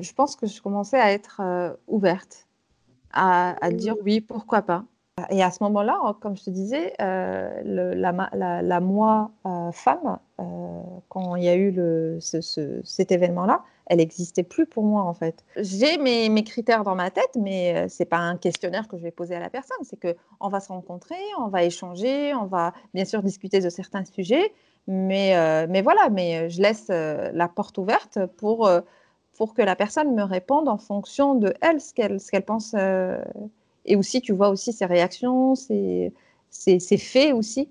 je pense que je commençais à être ouverte, à, dire oui, pourquoi pas. Et à ce moment-là, comme je te disais, la, moi femme, quand il y a eu le, cet événement-là, elle n'existait plus pour moi en fait. J'ai mes, mes, critères dans ma tête, mais euh, c'est pas un questionnaire que je vais poser à la personne. C'est que on va se rencontrer, on va échanger, on va bien sûr discuter de certains sujets, mais, euh, mais voilà, mais euh, je laisse la porte ouverte pour, pour que la personne me réponde en fonction de elle, ce qu'elle qu'elle pense. et aussi, tu vois aussi ses réactions, ses, ses faits aussi.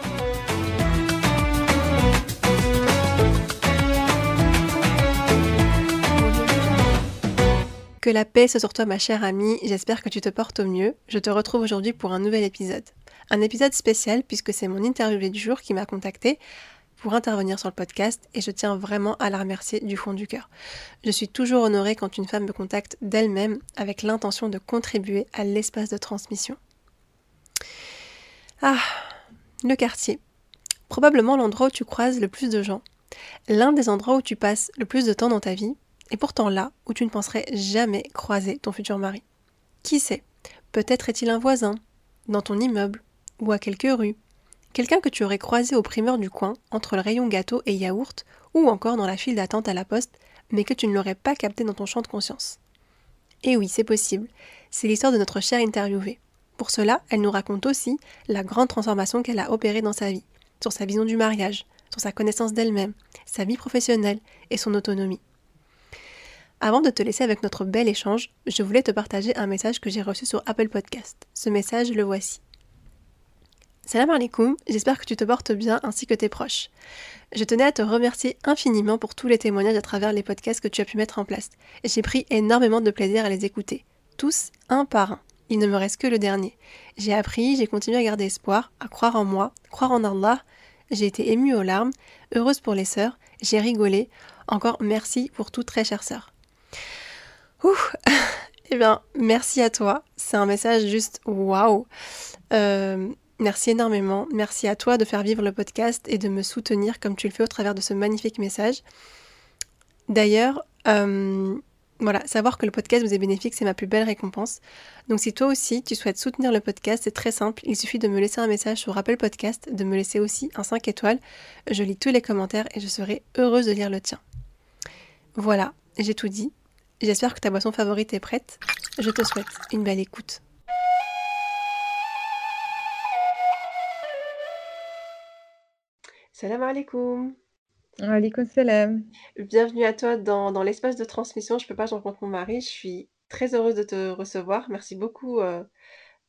Que la paix soit sur toi ma chère amie, j'espère que tu te portes au mieux. Je te retrouve aujourd'hui pour un nouvel épisode. Un épisode spécial puisque c'est mon interviewé du jour qui m'a contacté pour intervenir sur le podcast et je tiens vraiment à la remercier du fond du cœur. Je suis toujours honorée quand une femme me contacte d'elle-même avec l'intention de contribuer à l'espace de transmission. Ah, le quartier. Probablement l'endroit où tu croises le plus de gens. L'un des endroits où tu passes le plus de temps dans ta vie et pourtant là où tu ne penserais jamais croiser ton futur mari. Qui sait Peut-être est-il un voisin, dans ton immeuble, ou à quelques rues. Quelqu'un que tu aurais croisé au primeur du coin, entre le rayon gâteau et yaourt, ou encore dans la file d'attente à la poste, mais que tu ne l'aurais pas capté dans ton champ de conscience. Et oui, c'est possible. C'est l'histoire de notre chère interviewée. Pour cela, elle nous raconte aussi la grande transformation qu'elle a opérée dans sa vie, sur sa vision du mariage, sur sa connaissance d'elle-même, sa vie professionnelle et son autonomie. Avant de te laisser avec notre bel échange, je voulais te partager un message que j'ai reçu sur Apple Podcast. Ce message, le voici. Salam alaikum, j'espère que tu te portes bien ainsi que tes proches. Je tenais à te remercier infiniment pour tous les témoignages à travers les podcasts que tu as pu mettre en place. J'ai pris énormément de plaisir à les écouter, tous un par un. Il ne me reste que le dernier. J'ai appris, j'ai continué à garder espoir, à croire en moi, croire en Allah. J'ai été émue aux larmes, heureuse pour les sœurs, j'ai rigolé. Encore merci pour tout très chère sœur. Ouh Eh bien, merci à toi. C'est un message juste waouh. Euh, merci énormément. Merci à toi de faire vivre le podcast et de me soutenir comme tu le fais au travers de ce magnifique message. D'ailleurs, euh, voilà, savoir que le podcast vous est bénéfique, c'est ma plus belle récompense. Donc si toi aussi tu souhaites soutenir le podcast, c'est très simple. Il suffit de me laisser un message sur Apple Podcast, de me laisser aussi un 5 étoiles. Je lis tous les commentaires et je serai heureuse de lire le tien. Voilà, j'ai tout dit. J'espère que ta boisson favorite est prête. Je te souhaite une belle écoute. Salam alaikum. Alaikum salam. Bienvenue à toi dans, l'espace de transmission. Je peux pas, je rencontre mon mari. Je suis très heureuse de te recevoir. Merci beaucoup euh,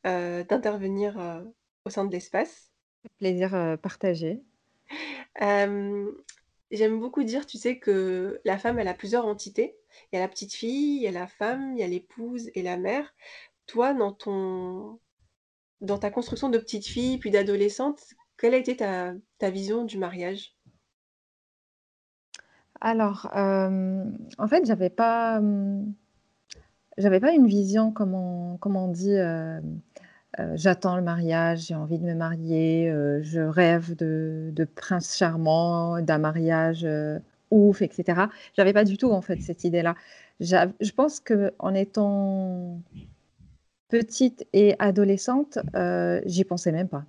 euh, d'intervenir euh, au sein de l'espace. Plaisir partagé. J'aime beaucoup dire, tu sais, que la femme, elle a plusieurs entités. Il y a la petite fille, il y a la femme, il y a l'épouse et la mère. Toi, dans ton dans ta construction de petite fille, puis d'adolescente, quelle a été ta ta vision du mariage? Alors, en fait, j'avais pas, j'avais pas une vision, comme on on dit, j'attends le mariage, j'ai envie de me marier, je rêve de prince charmant, d'un mariage, ouf, etc. J'avais pas du tout en fait cette idée-là. Je pense que en étant petite et adolescente, euh, j'y pensais même pas.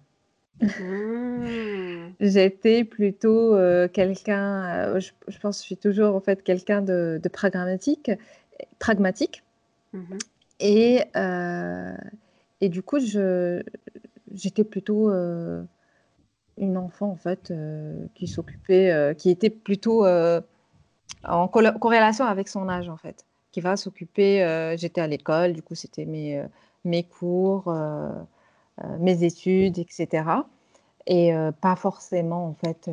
Mmh. J'étais plutôt euh, quelqu'un, euh, je, pense que je suis toujours en fait quelqu'un de, pragmatique, pragmatique. Mmh et, et du coup, j'étais plutôt une enfant en fait qui s'occupait, qui était plutôt en corrélation avec son âge en fait, qui va s'occuper. J'étais à l'école, du coup c'était mes, mes cours, mes études, etc. Et pas forcément en fait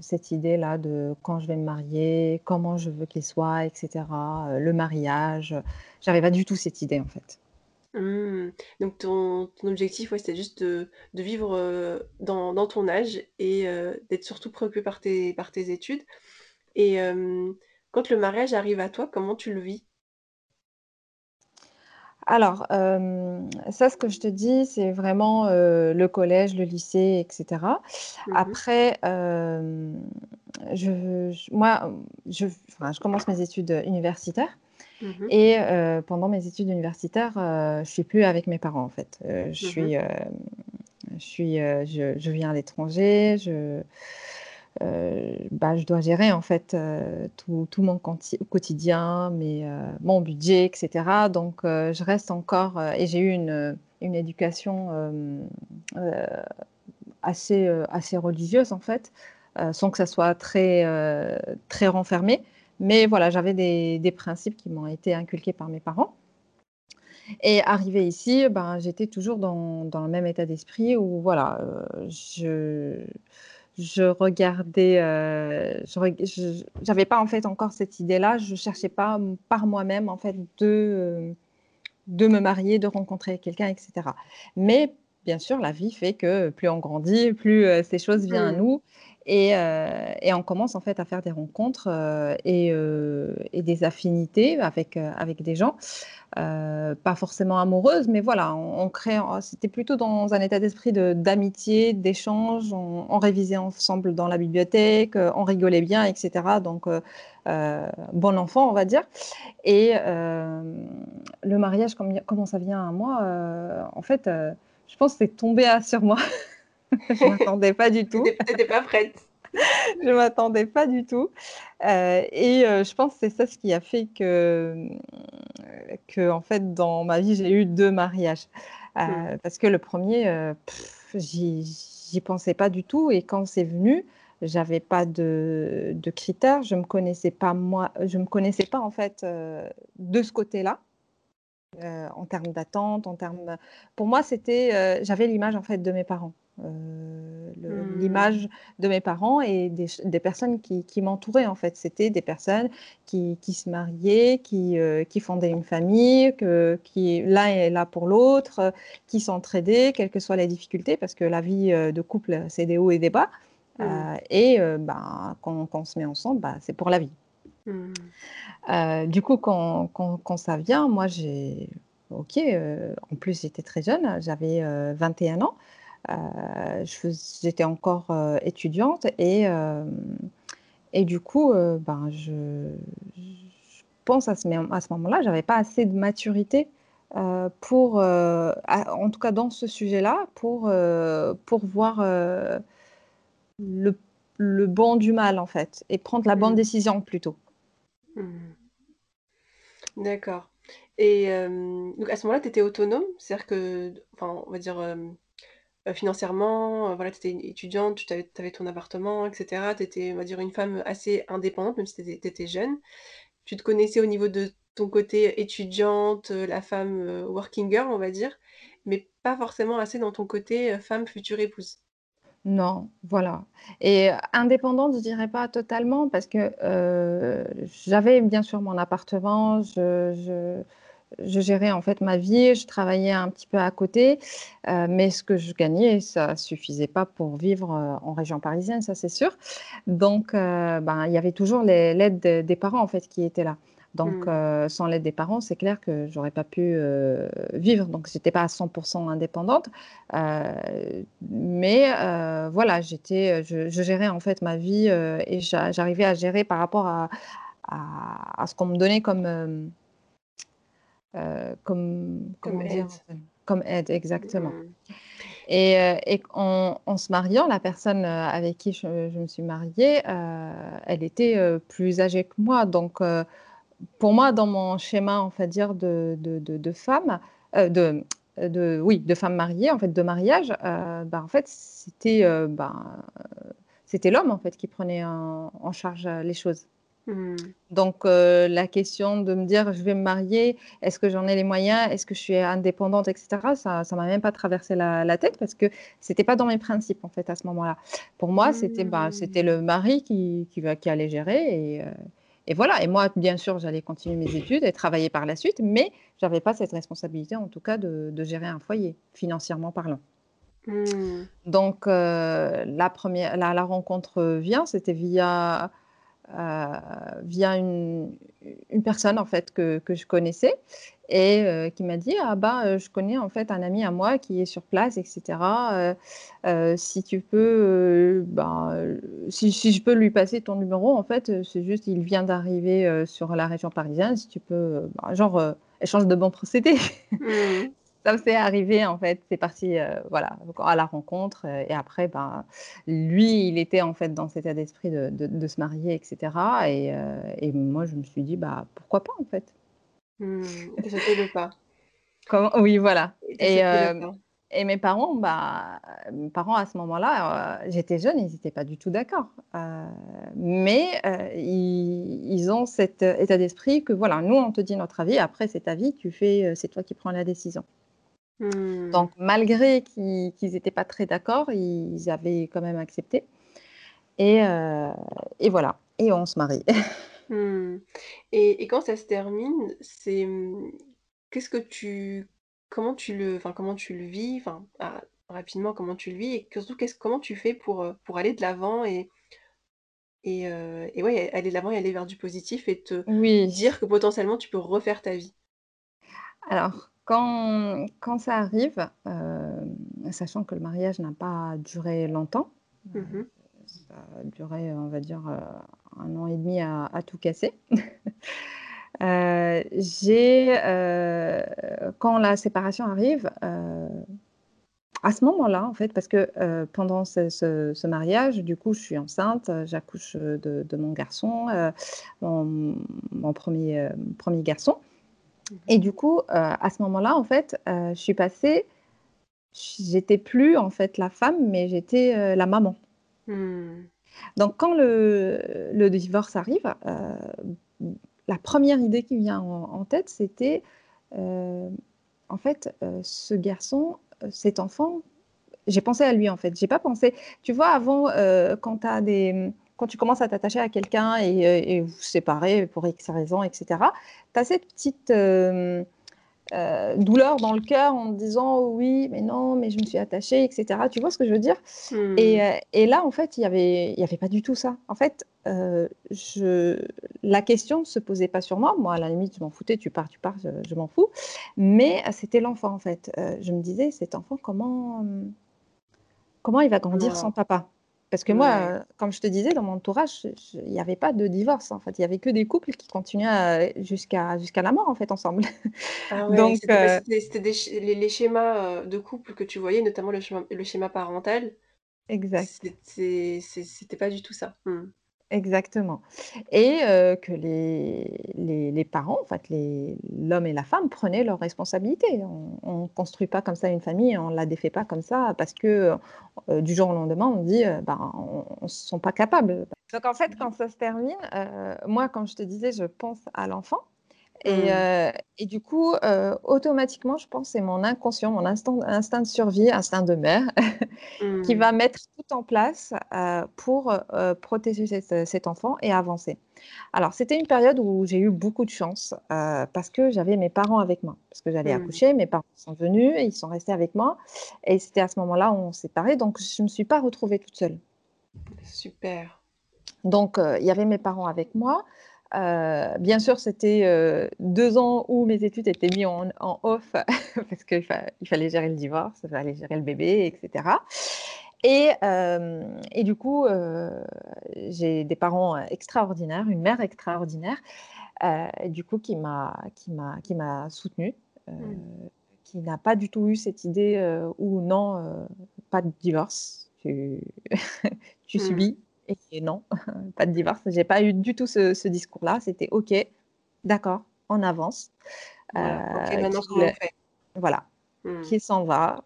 cette idée là de quand je vais me marier, comment je veux qu'il soit, etc. le mariage, j'avais pas du tout cette idée en fait. Mmh. Donc ton ton objectif, ouais, c'était juste de de vivre, heu, dans dans ton âge et heu, d'être surtout préoccupé par tes par tes études et hem, quand le mariage arrive à toi, comment tu le vis? Alors, hem, ça, ce que je te dis, c'est vraiment, heu, le collège, le lycée et cetera. Mmh Après, hem, je je moi, je enfin, je commence mes études, universitaires Mmh et heu, pendant mes études universitaires, heu, je suis plus avec mes parents, en fait. Heu, je Mmh suis, hem, je suis, je je vis à l'étranger, je, bah, je dois gérer, en fait, tout tout mon quotidien, mes, mon budget et cetera. Donc je reste encore, et j'ai eu une, une éducation, assez, assez religieuse, en fait, sans que ça soit très, très renfermé. Mais voilà, j'avais des des principes qui m'ont été inculqués par mes parents et arrivée ici, ben, j'étais toujours dans dans le même état d'esprit où voilà, heu, je je regardais, heu, je j'avais pas en fait encore cette idée-là, je cherchais pas, par moi-même en fait de, de me marier, de rencontrer quelqu'un et cetera. Mais bien sûr, la vie fait que plus on grandit, plus, heu, ces choses viennent à Mmh. nous et heu et on commence en fait à faire des rencontres, heu et heu et des affinités avec, avec des gens, pas forcément amoureuses, mais voilà, on crée c'était plutôt dans un état d'esprit de d'amitié, d'échange, on révisait ensemble dans la bibliothèque, on rigolait bien et cetera. Donc bon enfant, on va dire. Et le mariage comment ça vient à moi, en fait, je pense que c'est tombé sur moi. Je m'attendais pas du tout. tu pas prête? Je m'attendais pas du tout, heu et heu, je pense que c'est ça ce qui a fait que, mmh, qu'en fait, dans ma vie, j'ai eu 2 mariages. Mmh. Heu, parce que le 1er, heu, j'y pensais pas du tout et quand c'est venu, j'avais pas de de critères. Je me connaissais pas moi je me connaissais pas en fait, de ce côté-là. En termes d'attente, en termes pour moi, c'était, j'avais l'image, en fait, de mes parents. Le Mmh. l'image de mes parents et des personnes qui qui m'entouraient, en fait. C'était des personnes qui qui se mariaient, qui, heu, qui fondaient une famille, que qui l'un est là pour l'autre, qui s'entraidaient, quelles que soient les difficultés, parce que la vie, heu, de couple, c'est des hauts et des bas. Mmh. Et ben, quand quand on se met ensemble, bah, c'est pour la vie. Mmh. Du coup, quand quand quand ça vient, moi, j'ai OK, en plus, j'étais très jeune, j'avais, heu, 21 ans. Fais j'étais encore, heu, étudiante et hem et du coup, ben, je je pense à ce mém à ce moment-là, j'avais pas assez de maturité, pour, en tout cas dans ce sujet-là, pour, pour voir, le le bon du mal, en fait et prendre la bonne Mmh. décision plutôt. Mmh. D'accord et donc à ce moment-là, tu étais autonome? C'est-à-dire que enfin, on va dire, heu, financièrement, heu, voilà, tu étais étudiante, tu avais ton appartement et cetera. Tu étais, on va dire, une femme assez indépendante, même si tu étais jeune. Tu te connaissais au niveau de ton côté étudiante, heu, la femme, working girl, on va dire, mais pas forcément assez dans ton côté, femme future épouse. Non, voilà et indépendante, je dirais pas totalement parce que, j'avais bien sûr mon appartement, je gérais en fait ma vie, je travaillais un petit peu à côté, heu, mais ce que je gagnais, ça suffisait pas pour vivre, heu, en région parisienne, ça c'est sûr. Donc, heu, ben, il y avait toujours l'aide de des parents en fait qui était là. Donc, Mmh. sans l'aide des parents, c'est clair que j'aurais pas pu, vivre. Donc j'étais pas à 100 indépendante, heu, mais, voilà, j'étais, je je gérais en fait ma vie, et j'a j'arrivais à gérer par rapport à à à ce qu'on me donnait comme, Heu, comme Comme dire? aide. Comme aide, exactement Mmh. et et en en se mariant, la personne, heu, avec qui je je me suis mariée, elle était, plus âgée que moi donc pour moi, dans mon schéma, on va dire de de de de femme, heu, de de, oui, de femmes mariées, en fait, de mariage, bah, en fait, c'était bah, c'était l'homme en fait qui prenait en charge les choses. Mmh. Donc, euh, la question de me dire je vais me marier, est-ce que j'en ai les moyens, est-ce que je suis indépendante, etc., ça ne m'a même pas traversé la, tête parce que ce n'était pas dans mes principes en fait à ce moment-là. Pour moi, c'était bah, c'était le mari qui, qui, qui allait gérer et, euh, et, voilà. Et moi, bien sûr, j'allais continuer mes études et travailler par la suite, mais je n'avais pas cette responsabilité en tout cas de, gérer un foyer, financièrement parlant. Mmh. Donc, euh, la, première, la rencontre vient, c'était via via une, personne en fait que, que je connaissais et euh, qui m'a dit ah bah euh, je connais en fait un ami à moi qui est sur place etc si tu peux bah, si, si, je peux lui passer ton numéro en fait c'est juste il vient d'arriver sur la région parisienne si tu peux bah, genre échange de bons procédés mmh ça s'est arrivé en fait. C'est parti euh, voilà à la rencontre euh, et après ben lui il était en fait dans cet état d'esprit de, de, se marier etc. Et, euh, et, moi je me suis dit bah pourquoi pas en fait. Mmh, sauté le pas. Comment? Oui voilà. Et, et, mes parents bah mes parents à ce moment-là j'étais jeune ils n'étaient pas du tout d'accord. mais ils, ils, ont cet état d'esprit que voilà nous on te dit notre avis après c'est ta vie tu fais c'est toi qui prends la décision. Mmh. Donc, malgré qu'ils n'étaient pas très d'accord, ils avaient quand même accepté. Et, euh, et voilà, et on se marie. Mmh. Et, et, quand ça se termine, c'est qu'est-ce que tu, comment tu le, enfin comment tu le vis, enfin ah, rapidement comment tu le vis et surtout qu'est-ce, comment tu fais pour euh, pour aller de l'avant et et, euh, et ouais aller de l'avant et aller vers du positif et te dire que potentiellement tu peux refaire ta vie? Alors, quand, quand ça arrive, euh, sachant que le mariage n'a pas duré longtemps, mmh ça a duré, on va dire, euh, un an et demi à, tout casser. Euh, j'ai, quand la séparation arrive, à ce moment-là, en fait, parce que pendant ce, mariage, du coup, je suis enceinte, j'accouche de, mon garçon, mon, mon, premier, premier garçon. Et du coup, euh, à ce moment-là, en fait, euh, je suis passée, j'étais plus en fait la femme, mais j'étais euh, la maman. Hmm. Donc, quand le, le divorce arrive, la première idée qui vient en, tête, c'était en fait, ce garçon, cet enfant, j'ai pensé à lui en fait. J'ai pas pensé. Tu vois, avant, quand tu as des quand tu commences à t'attacher à quelqu'un et, vous séparer pour X raisons, etc., tu as cette petite euh, euh, douleur dans le cœur en te disant oui, mais non, mais je me suis attachée, etc. Tu vois ce que je veux dire? Hmm. euh, et, là, en fait, il n'y avait, y avait pas du tout ça. En fait, je, la question ne se posait pas sur moi. Moi, à la limite, je m'en foutais, tu pars, tu pars, je, m'en fous. Mais c'était l'enfant, en fait. je me disais, cet enfant, comment, comment il va grandir sans papa? Parce que moi, comme je te disais, dans mon entourage, il n'y avait pas de divorce. En fait, il y avait que des couples qui continuaient jusqu'à jusqu'à la mort, en fait, ensemble. Ah Donc, c'était les, schémas de couple que tu voyais, notamment le schéma, le schéma parental. exact. C'était pas du tout ça. Mmh. Exactement. Et que les, les, parents, en fait, l'homme et la femme prenaient leurs responsabilités. On ne construit pas comme ça une famille, on ne la défait pas comme ça parce que du jour au lendemain, on dit ben, on ne se sent pas capable. Donc en fait, quand ça se termine, moi, comme je te disais, je pense à l'enfant. Et, mmh. euh, et, du coup, euh, automatiquement, je pense c'est mon inconscient, mon instinct, instinct de survie, instinct de mère, qui mmh. va mettre tout en place euh, pour protéger cet, enfant et avancer. Alors, c'était une période où j'ai eu beaucoup de chance parce que j'avais mes parents avec moi. Parce que j'allais mmh. accoucher, mes parents sont venus, ils sont restés avec moi. Et c'était à ce moment-là où on s'est séparés, donc je ne me suis pas retrouvée toute seule. Super. Donc, il y avait mes parents avec moi. Euh, bien sûr, c'était euh, deux ans où mes études étaient mises en, off parce qu'il fallait gérer le divorce, il fallait gérer le bébé, etc. Et, euh, et du coup, j'ai des parents extraordinaires, une mère extraordinaire, du coup, qui m'a soutenue, mmh. qui n'a pas du tout eu cette idée où non, pas de divorce, tu, tu mmh. subis et non, pas de divorce. J'ai pas eu du tout ce, discours-là. C'était OK, d'accord, on avance. Voilà, euh, maintenant, fait? Voilà. Hmm. qui s'en va.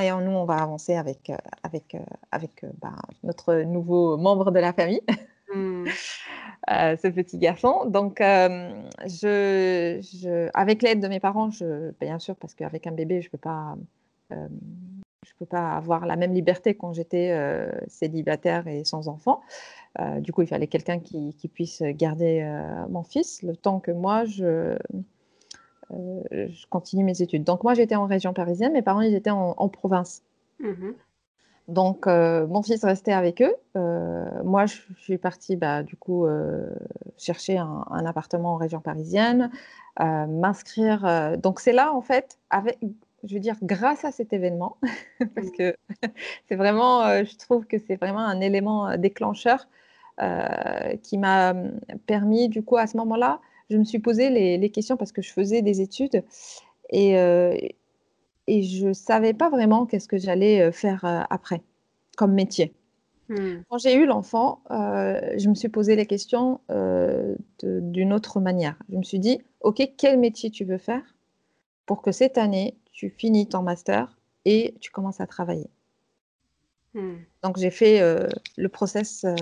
Et nous, on va avancer avec, euh, avec, euh, avec bah, notre nouveau membre de la famille, Hmm. euh, ce petit garçon. Donc, euh, je, je- avec l'aide de mes parents, je, bien sûr, parce qu'avec un bébé, je ne peux pas. euh, je peux pas avoir la même liberté quand j'étais euh, célibataire et sans enfant. Euh, du coup, il fallait quelqu'un qui, qui puisse garder euh, mon fils le temps que moi, je, je continue mes études. Donc moi, j'étais en région parisienne, mes parents, ils étaient en, en province. Mhm. Donc mon fils restait avec eux. Moi, je, je suis partie, bah, du coup, chercher un, un appartement en région parisienne, m'inscrire. donc c'est là, en fait, avec, je veux dire, grâce à cet événement, parce que c'est vraiment, euh, je trouve que c'est vraiment un élément euh, déclencheur euh, qui m'a hum, permis, du coup, à ce moment-là, je me suis posé les, les questions parce que je faisais des études et, euh, et je ne savais pas vraiment qu'est-ce que j'allais faire après comme métier. Hmm. Quand j'ai eu l'enfant, je me suis posé les questions d'une autre manière. Je me suis dit, OK, quel métier tu veux faire? Pour que cette année, tu finis ton master et tu commences à travailler. Hmm. Donc, j'ai fait euh, le process euh,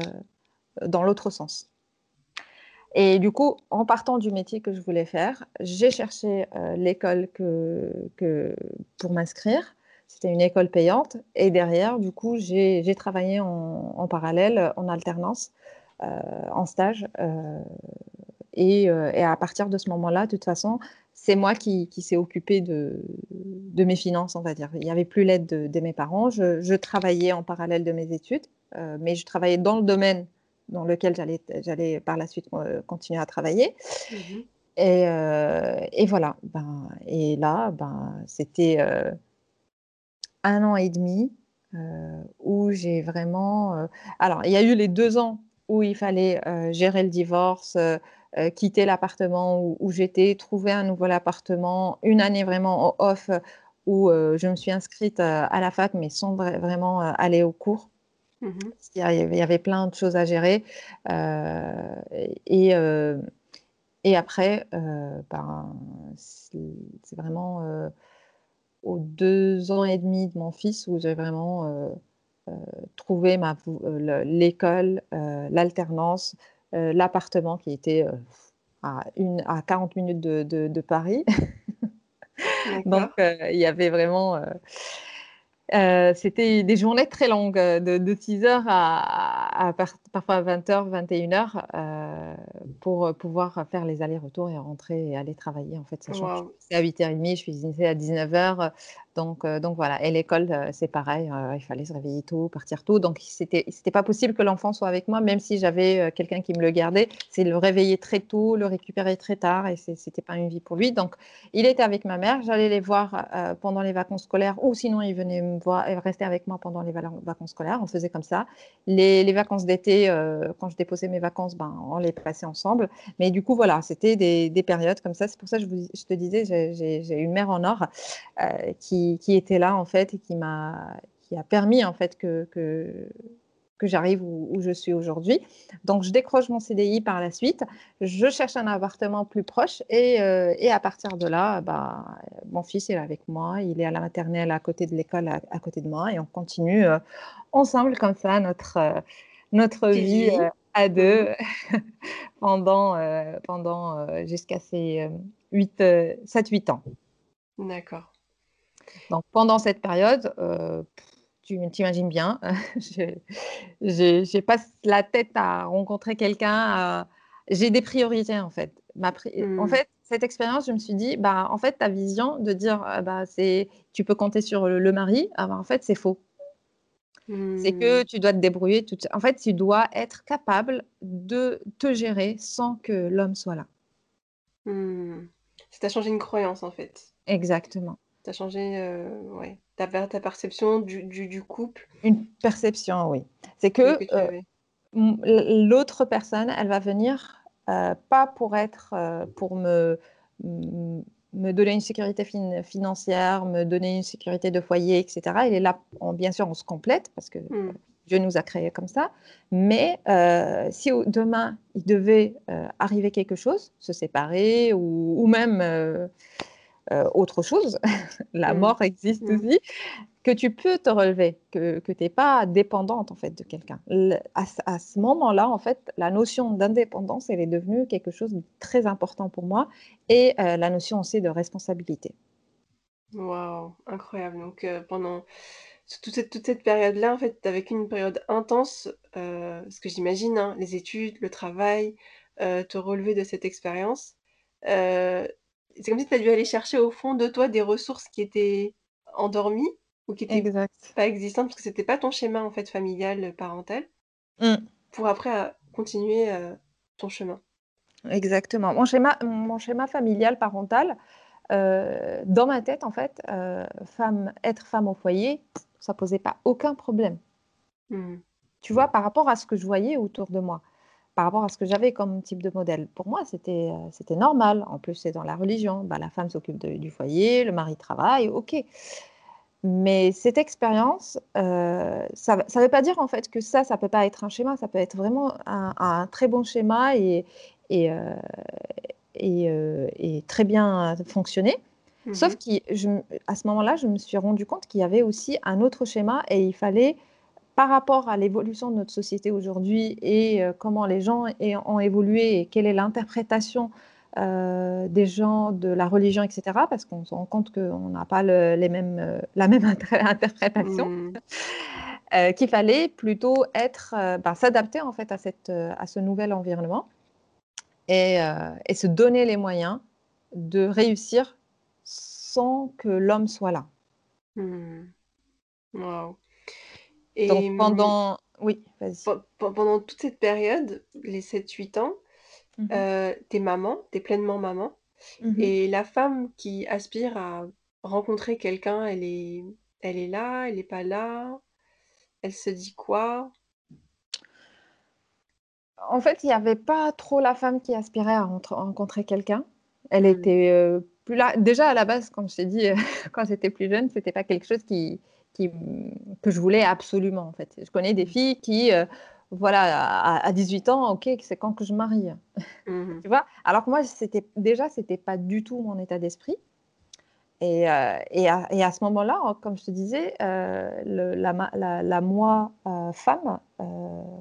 dans l'autre sens. Et du coup, en partant du métier que je voulais faire, j'ai cherché euh, l'école que, que, pour m'inscrire. C'était une école payante. Et derrière, du coup, j'ai travaillé en, en parallèle, en alternance, en stage. Euh, et, euh, et à partir de ce moment-là, de toute façon, c'est moi qui, qui s'est occupé de, de mes finances, on va dire. Il n'y avait plus l'aide de, de mes parents. Je, je travaillais en parallèle de mes études, euh, mais je travaillais dans le domaine dans lequel j'allais par la suite euh, continuer à travailler. Mhm. Et, euh, et voilà. Ben, et là, ben, c'était euh, un an et demi où j'ai vraiment. Alors, il y a eu les deux ans où il fallait gérer le divorce, euh, euh, quitter l'appartement où, où j'étais, trouver un nouvel appartement, une année vraiment en off où euh, je me suis inscrite euh, à la fac, mais sans vra- vraiment euh, aller au cours. Avait, il y avait plein de choses à gérer. Euh, et, euh, et après, euh, ben, c'est vraiment euh, aux deux ans et demi de mon fils où j'ai vraiment euh, euh, trouvé euh, l'école, euh, l'alternance, euh, l'appartement qui était euh, à, une, à 40 minutes de, de- de Paris. Donc, euh, il y avait vraiment... euh, c'était des journées très longues, euh, de, de 6 heures à, à par- parfois 20h, 21h, euh, pour euh, pouvoir faire les allers-retours et rentrer et aller travailler. En fait, sachant que je à 8h30, je finissais à 19h. Donc, euh, donc voilà. Et l'école, c'est pareil. il fallait se réveiller tôt, partir tôt. Donc, c'était, pas possible que l'enfant soit avec moi, même si j'avais quelqu'un qui me le gardait. C'est le réveiller très tôt, le récupérer très tard, et c'était pas une vie pour lui. Donc, il était avec ma mère. J'allais les voir pendant les vacances scolaires, ou sinon, il venait me et rester avec moi pendant les vacances scolaires. On faisait comme ça. Les, vacances d'été, euh, quand je déposais mes vacances, ben, on les passait ensemble. Mais du coup, voilà, c'était des, des périodes comme ça. C'est pour ça que je, te disais, j'ai, une mère en or euh, qui, était là, en fait, et qui m'a qui a permis, en fait, que, que j'arrive où, où je suis aujourd'hui. Donc, je décroche mon CDI par la suite. Je cherche un appartement plus proche et, euh, et à partir de là, bah, mon fils est avec moi. Il est à la maternelle à côté de l'école, à, à côté de moi et on continue euh, ensemble comme ça notre, euh, notre vie à Mhm. deux pendant, euh, pendant euh, jusqu'à ces 7-8 ans. D'accord. Donc, pendant cette période, euh, tu t'imagines bien, je n'ai pas la tête à rencontrer quelqu'un. à- J'ai des priorités, en fait. Ma pri- En Hmm. fait, cette expérience, je me suis dit, bah, en fait, ta vision de dire, ah, bah, c'est, tu peux compter sur le, le mari, ah, bah, en fait, c'est faux. C'est que Hmm. tu dois te débrouiller. Toute... En fait, tu dois être capable de te gérer sans que l'homme soit là. Hmm. Ça t'a changé une croyance en fait. Exactement. T'as changé euh, ouais, ta, ta perception du, du, du couple? Une perception, oui. C'est que, tu euh, l'autre personne, elle va venir euh, pas pour être, euh, pour me, me donner une sécurité fin- financière, me donner une sécurité de foyer, etc. Elle est là, on- bien sûr, on se complète parce que Hmm. Dieu nous a créés comme ça. Mais euh, si demain, il devait euh, arriver quelque chose, se séparer ou, ou même, euh, autre chose, la Mmh. mort existe Mmh. aussi, que tu peux te relever, que, que tu n'es pas dépendante en fait de quelqu'un. À, ce- à ce moment-là, en fait, la notion d'indépendance, elle est devenue quelque chose de très important pour moi et euh, la notion aussi de responsabilité. Waouh, incroyable. Donc euh, pendant toute cette, toute cette période-là, en fait, avec une période intense, euh, ce que j'imagine, hein, les études, le travail, euh, te relever de cette expérience, euh, c'est comme si tu as dû aller chercher au fond de toi des ressources qui étaient endormies ou qui étaient Exact. pas existantes parce que c'était pas ton schéma en fait familial, euh, parental, Mm, pour après euh, continuer euh, ton chemin. exactement. Mon schéma, mon schéma familial parental, euh, dans ma tête, en fait, euh, femme, être femme au foyer, ça posait pas aucun problème. Hmm. Tu vois, par rapport à ce que je voyais autour de moi. Par rapport à ce que j'avais comme type de modèle. Pour moi, c'était euh, c'était normal. En plus, c'est dans la religion. Bah, la femme s'occupe du foyer, le mari travaille, ok. Mais cette expérience, euh, ça ne veut pas dire en fait que ça, ça peut pas être un schéma. Ça peut être vraiment un, un très bon schéma et, et, euh, et, euh, et très bien fonctionner. Sauf Mhm. qu'à ce moment-là, je me suis rendu compte qu'il y avait aussi un autre schéma et il fallait par rapport à l'évolution de notre société aujourd'hui et euh, comment les gens ont évolué et quelle est l'interprétation euh, des gens de la religion, etc., parce qu'on se rend compte qu'on n'a pas le- les mêmes, euh, la même inter- interprétation, euh, qu'il fallait plutôt être, ben, s'adapter en fait à, cette, à ce nouvel environnement et, et se donner les moyens de réussir sans que l'homme soit là. Hmm. Waouh. Et hum, pendant... Oui, pendant toute cette période, les 7-8 ans, Mhm. euh, t'es maman, t'es pleinement maman. Mhm. Et la femme qui aspire à rencontrer quelqu'un, elle est, elle est là, elle n'est pas là, elle se dit quoi? En fait, il n'y avait pas trop la femme qui aspirait à rencontrer quelqu'un. Elle Hmm. était euh, plus là. Déjà, à la base, comme je t'ai dit, quand j'étais plus jeune, c'était pas quelque chose qui, qui, que je voulais absolument, en fait. Je connais des filles qui, euh, voilà, à, à 18 ans, OK, c'est quand que je marie. Mhm. Tu vois? Alors que moi, c'était, déjà, c'était pas du tout mon état d'esprit. Et, euh, et, à, et à ce moment-là, comme je te disais, euh, le- la, la- la moi euh, femme,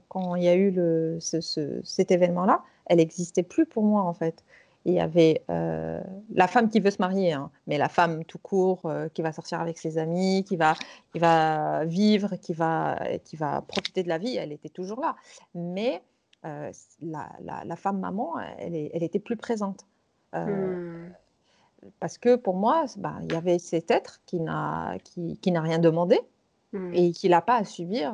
quand il y a eu le, ce- ce- cet événement-là, elle n'existait plus pour moi en fait. Il y avait euh, la femme qui veut se marier, hein, mais la femme tout court, euh, qui va sortir avec ses amis, qui va, qui va vivre, qui va, qui va profiter de la vie, elle était toujours là. Mais euh, la, la- la femme maman, elle, est- elle était plus présente. Hmm. parce que pour moi, ben, il y avait cet être qui n'a qui, qui n'a rien demandé Hmm. et qui n'a pas à subir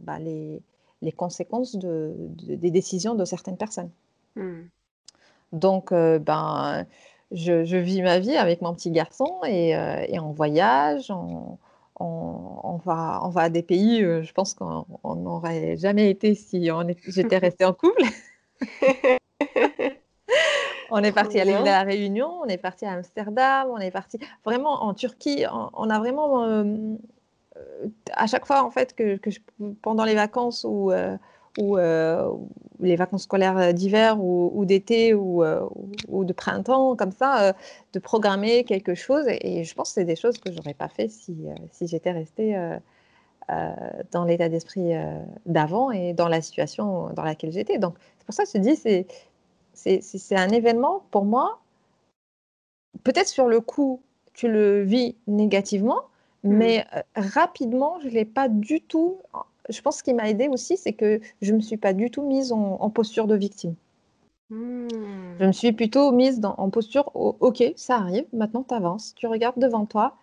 ben, les, les conséquences de, de- des décisions de certaines personnes. Hmm. Donc, euh, ben, je, je vis ma vie avec mon petit garçon et, euh, et on voyage, on, on, on va, on va à des pays, euh, je pense qu'on on n'aurait jamais été si j'étais restée en couple. On est parti à l'île de la Réunion, on est parti à Amsterdam, on est parti vraiment en Turquie. On, on a vraiment, euh, à chaque fois en fait que, que je- pendant les vacances ou, ou, euh, les vacances scolaires d'hiver ou, ou d'été ou, euh, ou- de printemps, comme ça, euh, de programmer quelque chose. Et, je pense que c'est des choses que j'aurais pas fait si, si j'étais restée dans l'état d'esprit d'avant et dans la situation dans laquelle j'étais. Donc c'est pour ça que je dis, c'est c'est c'est- un événement pour moi peut-être sur le coup, tu le vis négativement, Hmm. mais rapidement, je ne l'ai pas du tout. Je pense ce qui m'a aidé aussi, c'est que je ne me suis pas du tout mise en, en posture de victime. Hmm. Je me suis plutôt mise dans- en posture, oh, ok, ça arrive, maintenant tu avances, tu regardes devant toi,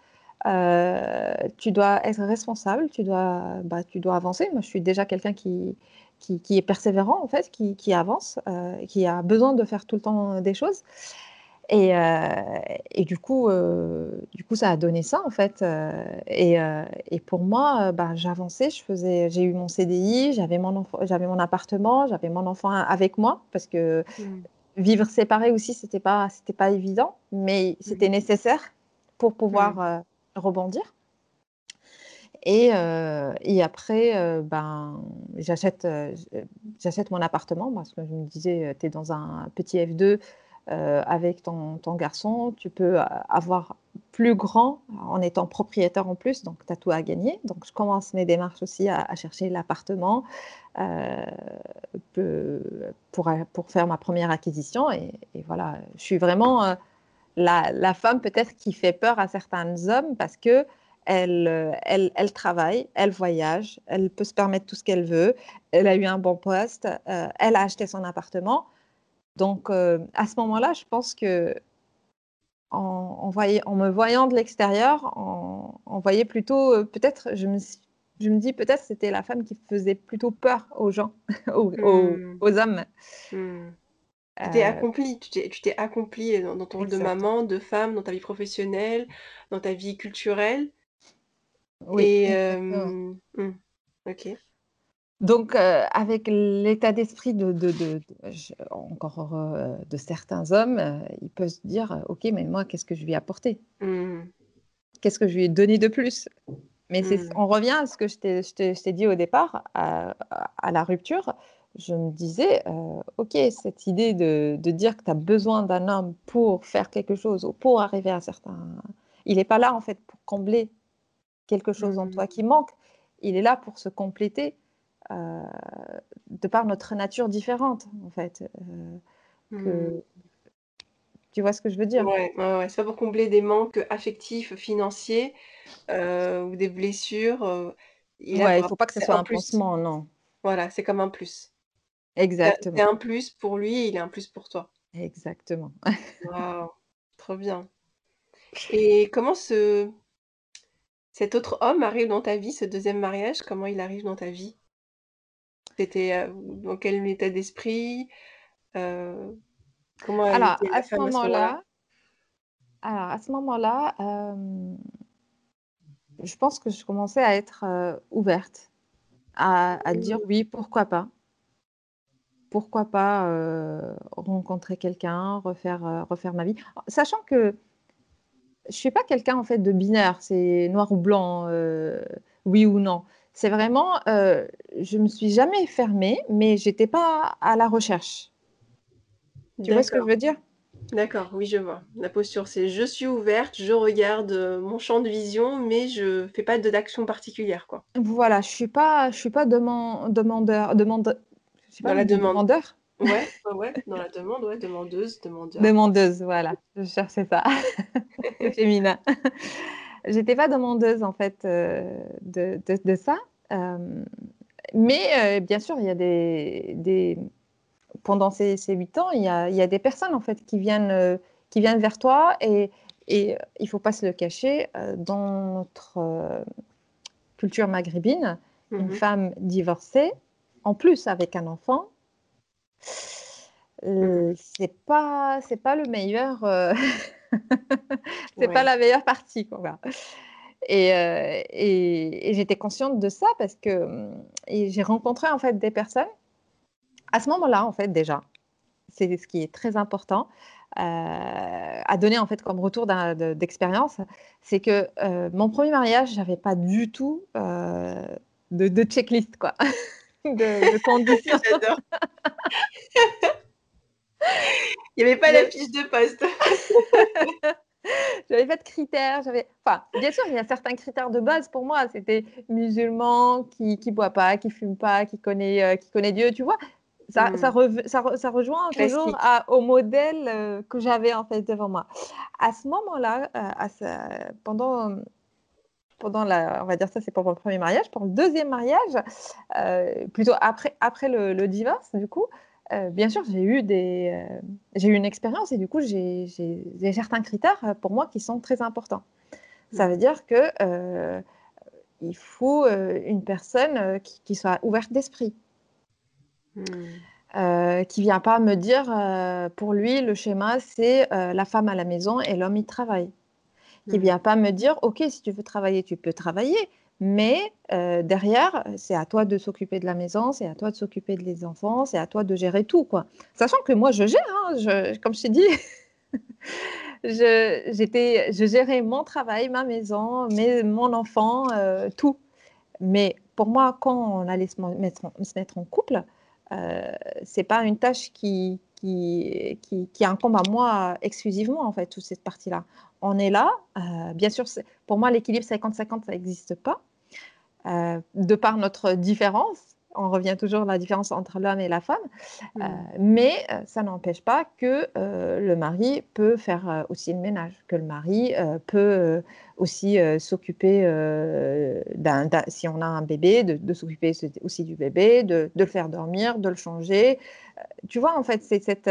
euh, tu dois être responsable, tu dois, bah, tu dois avancer. Moi, je suis déjà quelqu'un qui, qui, qui est persévérant, en fait, qui, qui avance, euh, qui a besoin de faire tout le temps des choses. Et, euh, et du, coup, euh, du coup, ça a donné ça, en fait. euh, et, et pour moi, bah, j'avançais, je faisais, j'ai eu mon CDI, j'avais mon, mon appartement, j'avais mon enfant avec moi, parce que Hmm. vivre séparé aussi, c'était pas, c'était pas évident, mais c'était Mhm. nécessaire pour pouvoir euh, rebondir. Et, euh, et après, euh, ben, j'achète, euh, j'achète mon appartement parce que je me disais, tu es dans un petit F2, avec ton, garçon, tu peux avoir plus grand en étant propriétaire en plus, donc tu as tout à gagner. Donc je commence mes démarches aussi à, chercher l'appartement pour, pour faire ma première acquisition. Et, voilà, je suis vraiment la, femme peut-être qui fait peur à certains hommes parce que elle, elle, elle, travaille, elle voyage, elle peut se permettre tout ce qu'elle veut, elle a eu un bon poste, elle a acheté son appartement. Donc, euh, à ce moment-là, je pense que en, me voyant de l'extérieur, on, voyait plutôt, euh, peut-être, je me, je me dis, peut-être c'était la femme qui faisait plutôt peur aux gens, aux, hmm. hommes. Hmm. Tu t'es euh, accomplie, tu t'es accomplie dans, ton rôle de maman, de femme, dans ta vie professionnelle, dans ta vie culturelle. Oui. Et, hmm, ok. Donc, euh, avec l'état d'esprit de, encore euh, de certains hommes, euh, ils peuvent se dire, OK, mais moi, qu'est-ce que je lui ai apporté? Mmh. Qu'est-ce que je lui ai donné de plus? Mais mmh. on revient à ce que je t'ai dit au départ, à, la rupture. Je me disais, OK, cette idée de, dire que tu as besoin d'un homme pour faire quelque chose ou pour arriver à certains... Il n'est pas là, en fait, pour combler quelque chose en mmh. toi qui manque. Il est là pour se compléter euh, de par notre nature différente, en fait. Euh, hmm. Tu vois ce que je veux dire? Ouais, ouais, c'est pas pour combler des manques affectifs, financiers euh, ou des blessures. il ouais, faut pas que ce soit un, pansement, non. Voilà, c'est comme un plus. Exactement. C'est un plus pour lui et il est un plus pour toi. Exactement. Waouh, trop bien. Et comment ce... cet autre homme arrive dans ta vie, ce deuxième mariage, comment il arrive dans ta vie? C'était, euh, dans quel état d'esprit? Euh, comment Alors, à ce moment-là alors à ce moment-là, je pense que je commençais à être, euh, ouverte, à dire: «Oui, pourquoi pas?» Pourquoi pas, rencontrer quelqu'un, refaire, refaire ma vie? Sachant que je suis pas quelqu'un, en fait, de binaire, c'est noir ou blanc, oui ou non. C'est vraiment, euh, je me suis jamais fermée, mais j'étais pas à la recherche. Tu vois ce que je veux dire? D'accord, oui, je vois. La posture, c'est je suis ouverte, je regarde euh, mon champ de vision, mais je fais pas d'action particulière, quoi. Voilà, je suis pas, je suis pas demandeur, demande, je sais pas, la demande. demandeur. Ouais, ouais, dans la demande, ouais, demandeuse, demandeur. Demandeuse, voilà, je cherchais ça, féminin j'étais pas demandeuse en fait euh, de, de, ça. Euh, mais euh, bien sûr, il y a des, des... pendant ces, huit ans, il y, a, il y, a, des personnes en fait qui viennent, qui viennent vers toi et, et il faut pas se le cacher dans notre culture maghrébine, une mhm. femme divorcée, en plus avec un enfant, mhm. c'est pas c'est pas le meilleur c'est pas la meilleure partie. Quoi. Et, euh, et, j'étais consciente de ça parce que hum, j'ai rencontré en fait des personnes à ce moment-là en fait déjà. C'est ce qui est très important euh, à donner en fait comme retour d'expérience, c'est que euh, mon premier mariage, j'avais pas du tout de, de, checklist quoi, de, de conditions. Il n'y avait pas la fiche de poste. j'avais pas de critères. J'avais, enfin, bien sûr, il y a certains critères de base pour moi. C'était musulman, qui qui boit pas, qui fume pas, qui connaît euh, qui connaît Dieu. Tu vois, ça hmm. ça, ça, rejoint toujours au modèle euh, que j'avais en fait devant moi. À ce moment-là, euh, pendant pendant la, on va dire ça, c'est pour mon premier mariage. Pour le deuxième mariage, plutôt après après le, le divorce, du coup. Euh, bien sûr, j'ai eu, des, euh, j'ai eu une expérience et du coup, j'ai, certains critères euh, pour moi qui sont très importants. Ça veut dire que il faut une personne qui, soit ouverte d'esprit, mmh. qui vient pas me dire pour lui le schéma c'est la femme à la maison et l'homme il travaille, qui mmh. vient pas me dire ok si tu veux travailler tu peux travailler, mais derrière, c'est à toi de s'occuper de la maison, c'est à toi de s'occuper des enfants, c'est à toi de gérer tout, quoi. Sachant que moi, je gère, hein, comme je t'ai dit, je, je gérais mon travail, ma maison, mes, mon enfant, tout. Mais pour moi, quand on allait se mettre, se mettre en couple, euh, c'est pas une tâche qui, qui, qui, qui, incombe à moi exclusivement, en fait, toute cette partie-là. On est là, euh, bien sûr, pour moi, l'équilibre 50-50, ça n'existe pas, euh, de par notre différence. On revient toujours à la différence entre l'homme et la femme, mmh. euh, mais euh, ça n'empêche pas que euh, le mari peut faire aussi le ménage, que le mari peut aussi s'occuper, si on a un bébé, de, de s'occuper aussi du bébé, de, de, le faire dormir, de le changer. tu vois, en fait, c'est cette,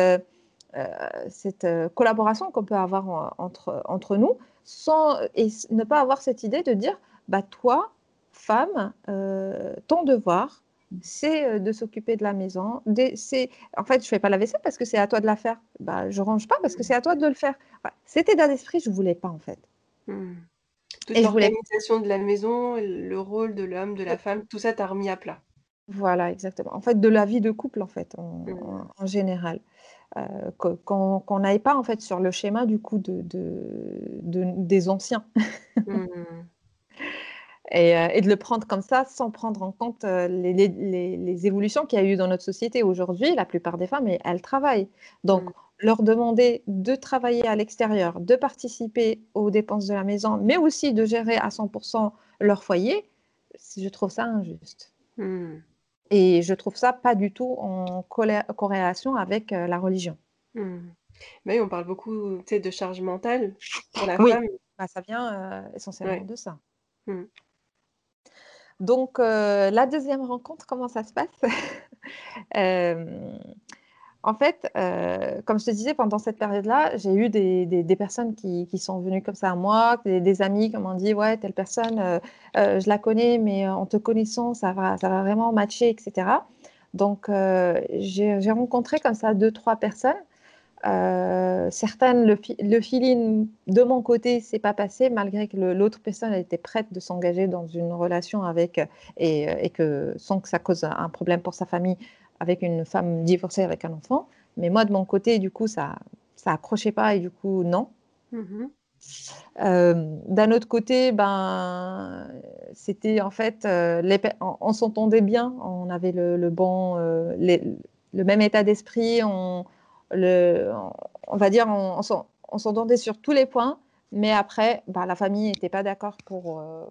cette collaboration qu'on peut avoir en, entre, entre nous, sans, et ne pas avoir cette idée de dire, bah toi, femme, ton devoir, c'est de s'occuper de la maison. C'est, en fait, je fais pas la vaisselle parce que c'est à toi de la faire. Bah, je range pas parce que c'est à toi de le faire. Enfin, cet état d'esprit, je voulais pas en fait. Mmh. Toute l'organisation voulais... de la maison, le rôle de l'homme, de la femme, tout ça t'a remis à plat. Voilà, exactement. En fait, de la vie de couple, en fait, en, mmh. en, général. Euh, qu'on n'aille pas en fait sur le schéma du coup de, de, de des anciens. mmh. Et, euh, et, de le prendre comme ça sans prendre en compte euh, les, les, les évolutions qu'il y a eu dans notre société. Aujourd'hui, la plupart des femmes, elles travaillent. Donc, mmh. leur demander de travailler à l'extérieur, de participer aux dépenses de la maison, mais aussi de gérer à 100% leur foyer, je trouve ça injuste. Mmh. Et je trouve ça pas du tout en corrélation avec euh, la religion. Mmh. Mais on parle beaucoup de charge mentale pour la oui. femme. Bah, ça vient essentiellement ouais. de ça. Donc, euh, la deuxième rencontre, comment ça se passe? Euh, En fait, euh, comme je te disais, pendant cette période-là, j'ai eu des, des, personnes qui, sont venues comme ça à moi, des, amis qui m'ont dit Ouais, telle personne, je la connais, mais en te connaissant, ça va, ça va vraiment matcher, etc. Donc, j'ai rencontré comme ça deux, trois personnes. Euh, certaines, le, le, feeling de mon côté s'est pas passé, malgré que l'autre personne était prête de s'engager dans une relation avec, et, et, que sans que ça cause un problème pour sa famille, avec une femme divorcée avec un enfant. Mais moi, de mon côté, du coup, ça ça accrochait pas et du coup, non. Mmh euh, D'un autre côté, ben, c'était en fait, euh, les, on, on s'entendait bien, on avait le, le bon, les, le même état d'esprit, on, le, on va dire, on, on s'entendait sur tous les points, mais après, ben, la famille n'était pas d'accord pour, euh,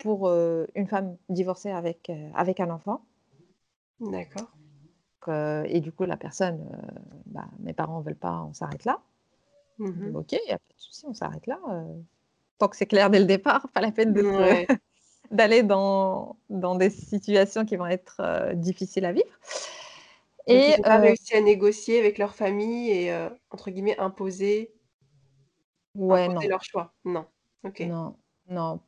pour euh, une femme divorcée avec, euh, avec un enfant. D'accord. Et du coup, la personne, bah, mes parents ne veulent pas, on s'arrête là. Mmh ok, il n'y a pas de souci, on s'arrête là. Tant que c'est clair dès le départ, pas la peine ouais. d'aller dans, dans des situations qui vont être euh, difficiles à vivre. Et ils n'ont pas réussi à négocier avec leur famille et, entre guillemets, imposer, ouais, imposer non. leur choix. Non. Ok. Non, non.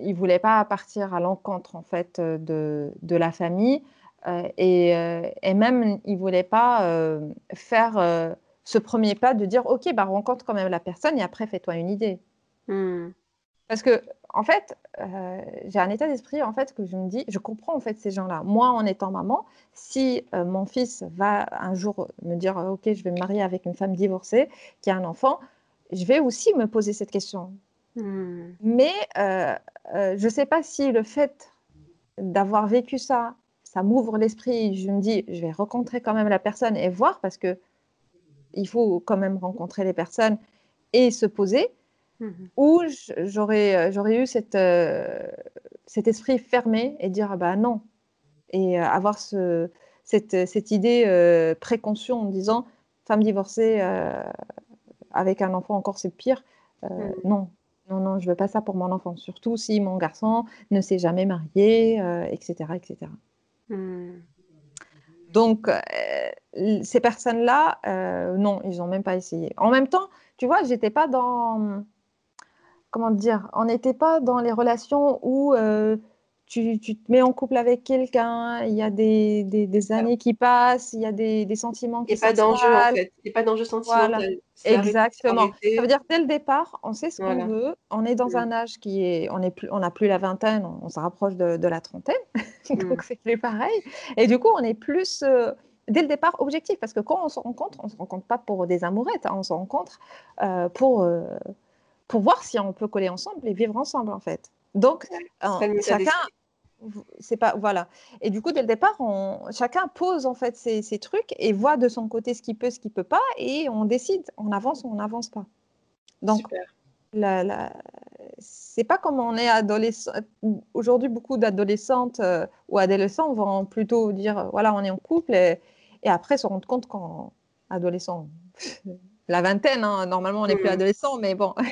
Ils ne voulaient pas partir à l'encontre, en fait, de, de la famille. Euh, et, euh, et, même, ils ne voulaient pas euh, faire ce premier pas de dire Ok, bah, rencontre quand même la personne et après fais-toi une idée. Mmh. Parce que, en fait, euh, j'ai un état d'esprit en fait que je me dis, je comprends en fait ces gens-là. Moi, en étant maman, si euh, mon fils va un jour me dire, ok, je vais me marier avec une femme divorcée qui a un enfant, je vais aussi me poser cette question. Mmh. Mais euh, je ne sais pas si le fait d'avoir vécu ça ça m'ouvre l'esprit. Je me dis, je vais rencontrer quand même la personne et voir parce que il faut quand même rencontrer les personnes et se poser. Mmh. Ou j'aurais, j'aurais eu cette, euh, cet esprit fermé et dire, bah non. Et euh, avoir ce, cette, cette idée euh, préconçue en disant, femme divorcée euh, avec un enfant, encore c'est pire. Mmh. Non, non, non, je veux pas ça pour mon enfant. Surtout si mon garçon ne s'est jamais marié, etc., etc. Mmh. Donc, euh, ces personnes-là, euh, non, ils n'ont même pas essayé. En même temps, tu vois, j'étais pas dans. Comment dire On n'était pas dans les relations où euh, tu, tu, te mets en couple avec quelqu'un, il y a des, des, des, années qui passent, il y a des, des sentiments qui Il n'y a pas d'enjeu, en fait. Il n'y a pas d'enjeu sentimental. Voilà. Exactement. Arrêté, Ça veut dire dès le départ, on sait ce voilà. qu'on veut. On est dans mmh. un âge qui est. On n'a plus, on plus la vingtaine, on, on se rapproche de, de, la trentaine. Donc, mmh. c'est plus pareil. Et du coup, on est plus. Euh, dès le départ, objectif. Parce que quand on se rencontre, on ne se rencontre pas pour des amourettes. Hein, on se rencontre euh, pour, pour voir si on peut coller ensemble et vivre ensemble, en fait. Donc, chacun c'est pas voilà. Et du coup, dès le départ, on, chacun pose en fait ses, trucs et voit de son côté ce qu'il peut, ce qu'il peut pas, et on décide, on avance ou on n'avance pas. Donc, la, la... c'est pas comme on est adolescent. Aujourd'hui, beaucoup d'adolescentes euh, ou adolescents vont plutôt dire voilà, on est en couple et, et après se rendre compte qu'en adolescent, la vingtaine, hein, normalement on n'est plus adolescent, mais bon.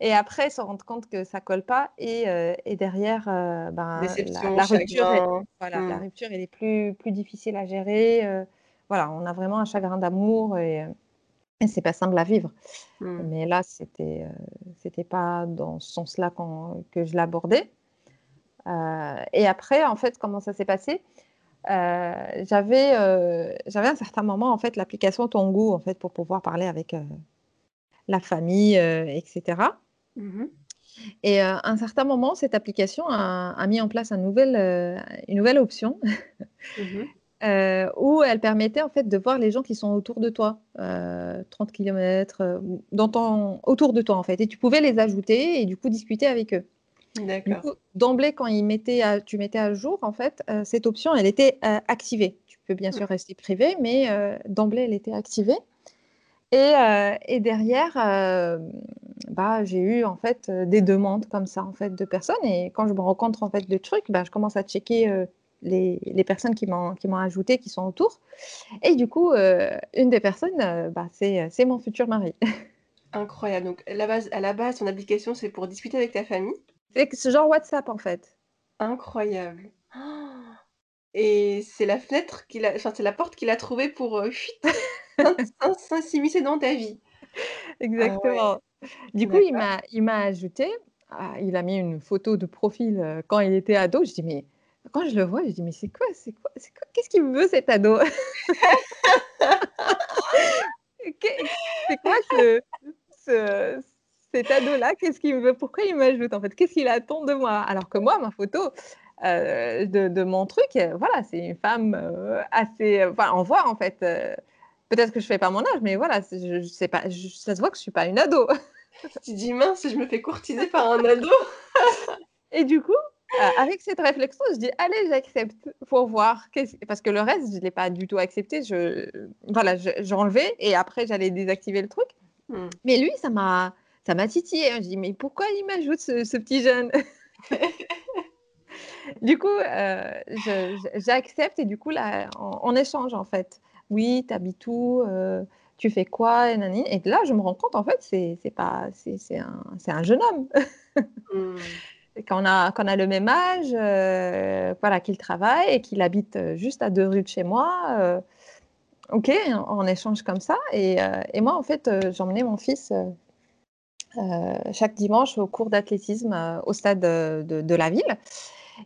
et après se rendre compte que ça colle pas et, euh, et derrière euh, ben, la, rupture est, voilà, la hmm. rupture elle est plus plus difficile à gérer euh, voilà on a vraiment un chagrin d'amour et, et c'est pas simple à vivre hmm. mais là c'était c'était pas dans ce sens là que je l'abordais et après en fait comment ça s'est passé? J'avais j'avais un certain moment en fait l'application Tongo en fait pour pouvoir parler avec la famille etc Mmh et à un certain moment, cette application a, mis en place un nouvel, une nouvelle option mmh où elle permettait en fait de voir les gens qui sont autour de toi, 30 km, autour de toi en fait. Et tu pouvais les ajouter et du coup discuter avec eux. D'emblée, quand ils mettaient tu mettais à jour, en fait, cette option, elle était activée. Tu peux bien mmh. sûr rester privé, mais d'emblée, elle était activée. Et, et derrière, bah, j'ai eu en fait des demandes comme ça en fait de personnes et quand je me rencontre en fait de trucs, bah, je commence à checker les, les, personnes qui m'ont ajouté, qui sont autour. Et du coup, une des personnes, bah, c'est c'est mon futur mari. Incroyable. Donc à la base, à la base, ton application, c'est pour discuter avec ta famille? C'est ce genre WhatsApp en fait. Incroyable. Et c'est la fenêtre qu'il a, enfin c'est la porte qu'il a trouvée pour euh, s'immiscer dans ta vie. Exactement. Du coup, il m'a, il m'a ajouté, ah, il a mis une photo de profil euh, quand il était ado. Je dis, mais quand je le vois, je dis, mais c'est quoi, c'est quoi, c'est quoi, qu'est-ce qu'il veut cet ado? C'est quoi ce, cet ado-là Qu'est-ce qu'il veut Pourquoi il m'ajoute en fait? Qu'est-ce qu'il attend de moi? Alors que moi, ma photo, euh, de, mon truc, voilà, c'est une femme euh, assez. Enfin, on voit en fait. Peut-être que je fais pas mon âge, mais voilà, je, je sais pas, ça se voit que je suis pas une ado. tu dis mince, je me fais courtiser par un ado. et du coup, euh, avec cette réflexion, je dis allez, j'accepte pour voir. Parce que le reste, je ne l'ai pas du tout accepté. Je, voilà, enlevé et après, j'allais désactiver le truc. Hmm. Mais lui, ça m'a, ça m'a titillé. Je dis mais pourquoi il m'ajoute ce, petit jeune? Du coup, euh, j'accepte et du coup, là, on échange en fait oui, t'habites où? Euh, Tu fais quoi? Et, et, là, je me rends compte, en fait, c'est pas, c'est un, un, jeune homme. mmh. Quand on, a, quand on a le même âge, euh, voilà, qu'il travaille et qu'il habite juste à deux rues de chez moi, ok, on, échange comme ça. Et, et moi, en fait, j'emmenais mon fils chaque dimanche au cours d'athlétisme au stade de, de, la ville.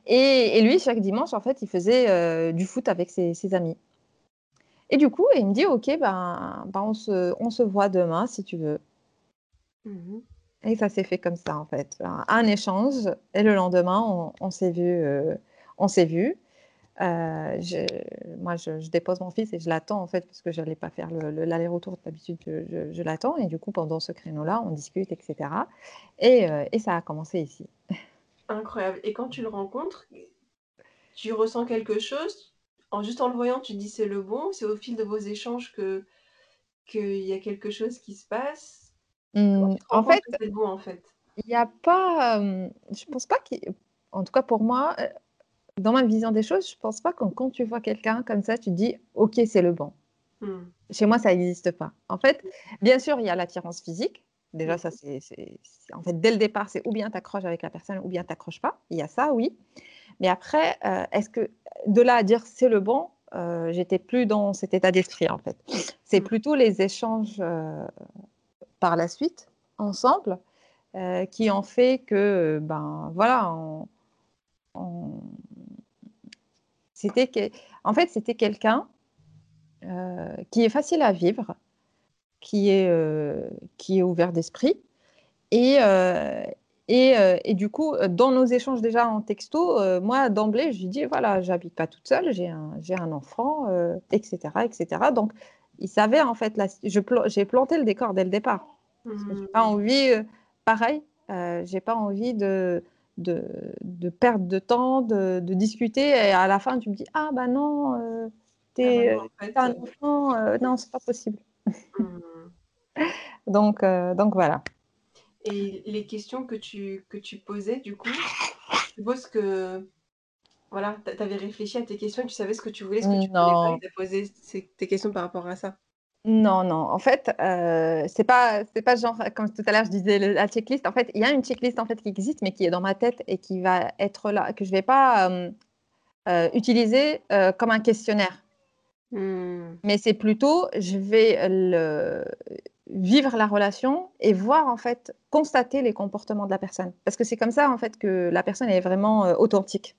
Et, et, lui, chaque dimanche, en fait, il faisait du foot avec ses, ses amis. Et du coup, il me dit, OK, ben, ben on, se, on se voit demain si tu veux. Mmh et ça s'est fait comme ça, en fait. Un, échange, et le lendemain, on, s'est vu. Euh, on s'est vu. Euh, moi, je, dépose mon fils et je l'attends, en fait, parce que je n'allais pas faire l'aller-retour. D'habitude, je, je l'attends. Et du coup, pendant ce créneau-là, on discute, etc. Et, euh, et ça a commencé ici. Incroyable. Et quand tu le rencontres, tu ressens quelque chose? En juste en le voyant, tu te dis c'est le bon, c'est au fil de vos échanges que qu'il y a quelque chose qui se passe? Mmh, en fait, c'est bon en fait? Il n'y a pas, je pense pas en tout cas pour moi, dans ma vision des choses, je pense pas que quand tu vois quelqu'un comme ça, tu dis ok c'est le bon. Mmh. Chez moi, ça n'existe pas. En fait, bien sûr, il y a l'attirance physique. Déjà, ça, c'est, en fait, dès le départ, c'est ou bien tu accroches avec la personne ou bien tu n'accroches pas. Il y a ça, oui. Mais après, euh, est-ce que de là à dire c'est le bon, euh, j'étais plus dans cet état d'esprit en fait. C'est mmh. plutôt les échanges euh, par la suite ensemble qui ont fait que ben voilà, c'était en fait c'était quelqu'un qui est facile à vivre, qui est qui est ouvert d'esprit et, euh, et, du coup, euh, dans nos échanges déjà en texto, euh, moi, d'emblée, je lui dis, voilà, j'habite pas toute seule, j'ai un, un, enfant, etc., etc. Donc, il savait, en fait, j'ai planté le décor dès le départ. Je n'ai pas mmh. envie, pareil, euh, j'ai pas envie de, de, de, perdre de temps, de, de, discuter. Et à la fin, tu me dis Ah, bah non, euh, t'es ah, bah un enfant. Euh, non, c'est pas possible. Hmm. donc, euh, donc voilà. Et les questions que tu, que tu posais, du coup, je suppose que voilà, tu avais réfléchi à tes questions tu savais ce que tu voulais, ce que tu voulais pas, et tu as posé tes questions par rapport à ça. Non, non. En fait, euh, c'est pas, c'est pas genre comme tout à l'heure je disais la checklist. En fait, il y a une checklist en fait qui existe, mais qui est dans ma tête et qui va être là, que je vais pas euh, euh, utiliser euh, comme un questionnaire. Hmm. Mais c'est plutôt, je vais le, vivre la relation et voir en fait, constater les comportements de la personne. Parce que c'est comme ça en fait que la personne est vraiment authentique.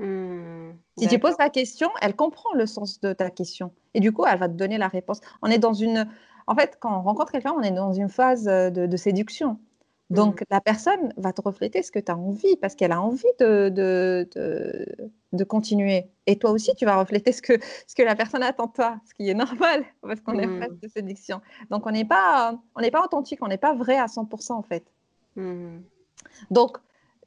Mmh, si tu poses la question, elle comprend le sens de ta question. Et du coup, elle va te donner la réponse. On est dans une. En fait, quand on rencontre quelqu'un, on est dans une phase de, séduction. Donc, mmh. la personne va te refléter ce que tu as envie, parce qu'elle a envie de, de, de, continuer. Et toi aussi, tu vas refléter ce que, ce que la personne attend de toi, ce qui est normal, parce qu'on est en phase mmh. de séduction. Donc, on n'est pas, on pas authentique, on n'est pas vrai à 100% en fait. Donc,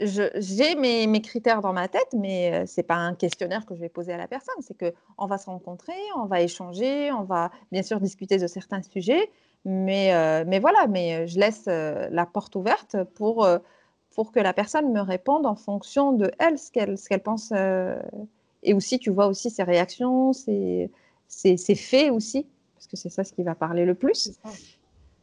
j'ai mes, mes, critères dans ma tête, mais ce n'est pas un questionnaire que je vais poser à la personne. C'est qu'on va se rencontrer, on va échanger, on va bien sûr discuter de certains sujets, mais, mais voilà, mais je laisse la porte ouverte pour, pour que la personne me réponde en fonction de elle, ce qu'elle qu'elle pense. et aussi, tu vois aussi ses réactions, ses, ses, ses faits aussi, parce que c'est ça ce qui va parler le plus.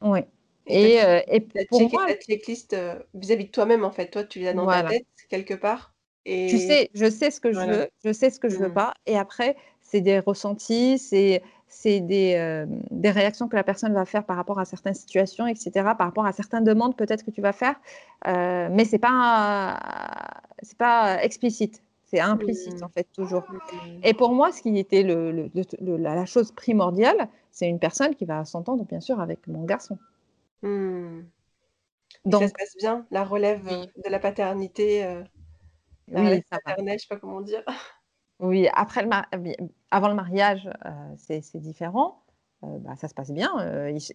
Oui. Et, euh, et pour moi, ta checklist euh, vis-à-vis de toi-même en fait. Toi, tu l'as dans ta tête quelque part. Et... Tu sais, je sais ce que je veux, je sais ce que je veux mmh. pas. Et après, c'est des ressentis, c'est c'est des, euh, des, réactions que la personne va faire par rapport à certaines situations, etc., par rapport à certaines demandes peut-être que tu vas faire, mais pas c'est pas explicite, c'est implicite mmh. en fait toujours. Mmh. Et pour moi, ce qui était le, le, la chose primordiale, c'est une personne qui va s'entendre bien sûr avec mon garçon. Mmh. Donc, ça se passe bien, la relève de la paternité, euh, la relève paternelle, je sais pas comment dire. Oui, après le avant le mariage, euh, c'est différent. Euh, bah, ça se passe bien.